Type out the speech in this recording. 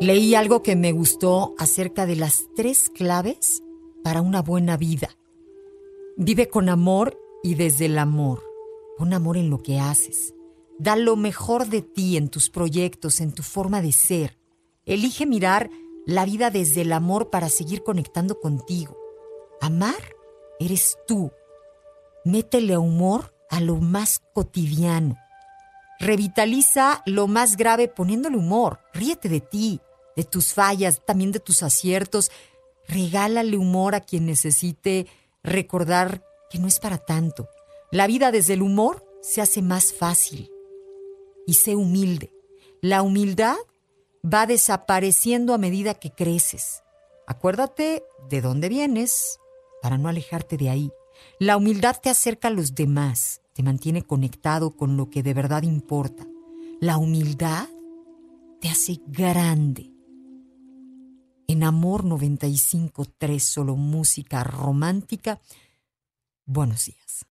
Leí algo que me gustó acerca de las tres claves para una buena vida. Vive con amor y desde el amor. Pon amor en lo que haces. Da lo mejor de ti en tus proyectos, en tu forma de ser. Elige mirar la vida desde el amor para seguir conectando contigo. Amar eres tú. Métele humor a lo más cotidiano. Revitaliza lo más grave poniéndole humor. Ríete de ti, de tus fallas, también de tus aciertos. Regálale humor a quien necesite recordar que no es para tanto. La vida desde el humor se hace más fácil. Y sé humilde. La humildad va desapareciendo a medida que creces. Acuérdate de dónde vienes para no alejarte de ahí. La humildad te acerca a los demás, te mantiene conectado con lo que de verdad importa. La humildad te hace grande. En Amor 95.3, solo música romántica. Buenos días.